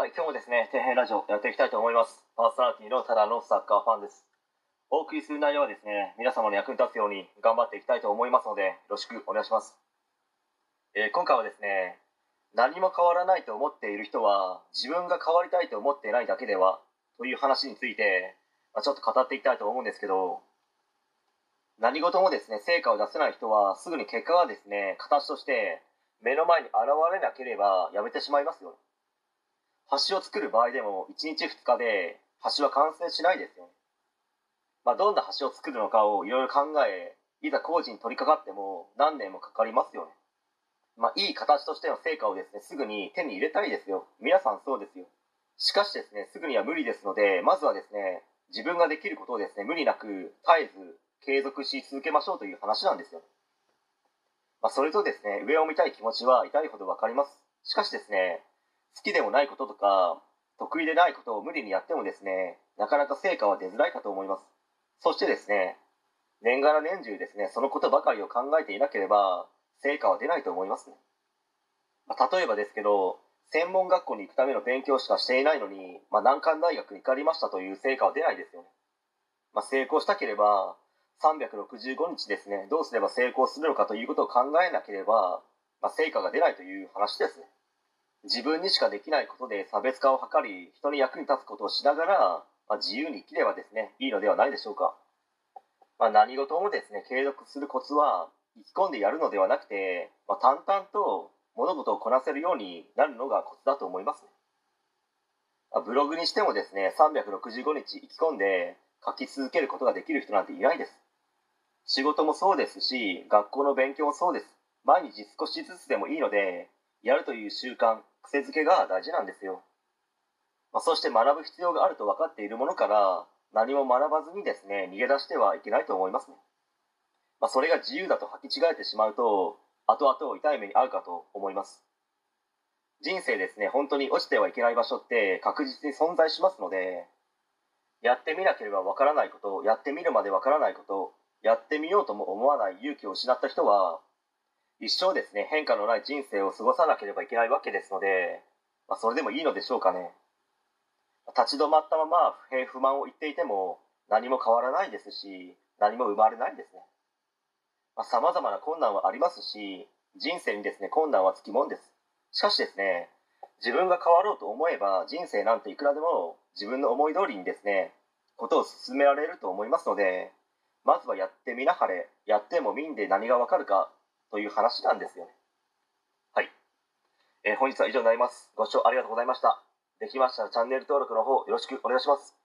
はい、今日もですね、底辺ラジオやっていきたいと思います。パーソナリティのただのサッカーファンです。お送りする内容はですね、皆様の役に立つように頑張っていきたいと思いますので、よろしくお願いします。えー今回はですね、何も変わらないと思っている人は、自分が変わりたいと思っていないだけでは、という話について、まあ、ちょっと語っていきたいと思うんですけど、何事もですね、成果を出せない人は、すぐに結果がですね、形として目の前に現れなければやめてしまいますよね。橋を作る場合でも1日2日で橋は完成しないですよね。まあ、どんな橋を作るのかをいろいろ考え、いざ工事に取り掛かっても何年もかかりますよね。まあ、いい形としての成果をですね、すぐに手に入れたいですよ。皆さんそうですよ。しかしですね、すぐには無理ですので、まずはですね、自分ができることをですね、無理なく絶えず継続し続けましょうという話なんですよ。まあ、それとですね、上を見たい気持ちは痛いほどわかります。しかしですね、好きでもないこととか、得意でないことを無理にやってもですね、なかなか成果は出づらいかと思います。そしてですね、年がら年中ですね、そのことばかりを考えていなければ、成果は出ないと思いますね。まあ、例えばですけど、専門学校に行くための勉強しかしていないのに、まあ、難関大学に受かりましたという成果は出ないですよね。まあ、成功したければ、365日ですね、どうすれば成功するのかということを考えなければ、まあ、成果が出ないという話ですね。自分にしかできないことで差別化を図り、人に役に立つことをしながら、まあ、自由に生きればですね、いいのではないでしょうか。まあ、何事もですね、継続するコツは、意気込んでやるのではなくて、まあ、淡々と物事をこなせるようになるのがコツだと思いますね。まあブログにしてもですね、365日意気込んで書き続けることができる人なんていないです。仕事もそうですし、学校の勉強もそうです。毎日少しずつでもいいので、やるという習慣、癖づけが大事なんですよ。まあ、そして学ぶ必要があると分かっているものから、何も学ばずにですね、逃げ出してはいけないと思いますね。まあ、それが自由だと履き違えてしまうと、後々痛い目に遭うかと思います。人生ですね、本当に落ちてはいけない場所って確実に存在しますので、やってみなければわからないこと、やってみるまでわからないこと、やってみようとも思わない勇気を失った人は、一生ですね、変化のない人生を過ごさなければいけないわけですので、まあ、それでもいいのでしょうかね。立ち止まったまま不平不満を言っていても何も変わらないですし、何も生まれないですね。まあ、様々な困難はありますし、人生にですね、困難はつきもんです。しかしですね、自分が変わろうと思えば人生なんていくらでも自分の思い通りにですね、ことを進められると思いますので、まずはやってみなはれ、やってもみんで何がわかるかという話なんですよね。はい。えー本日は以上になります。ご視聴ありがとうございました。できましたらチャンネル登録の方よろしくお願いします。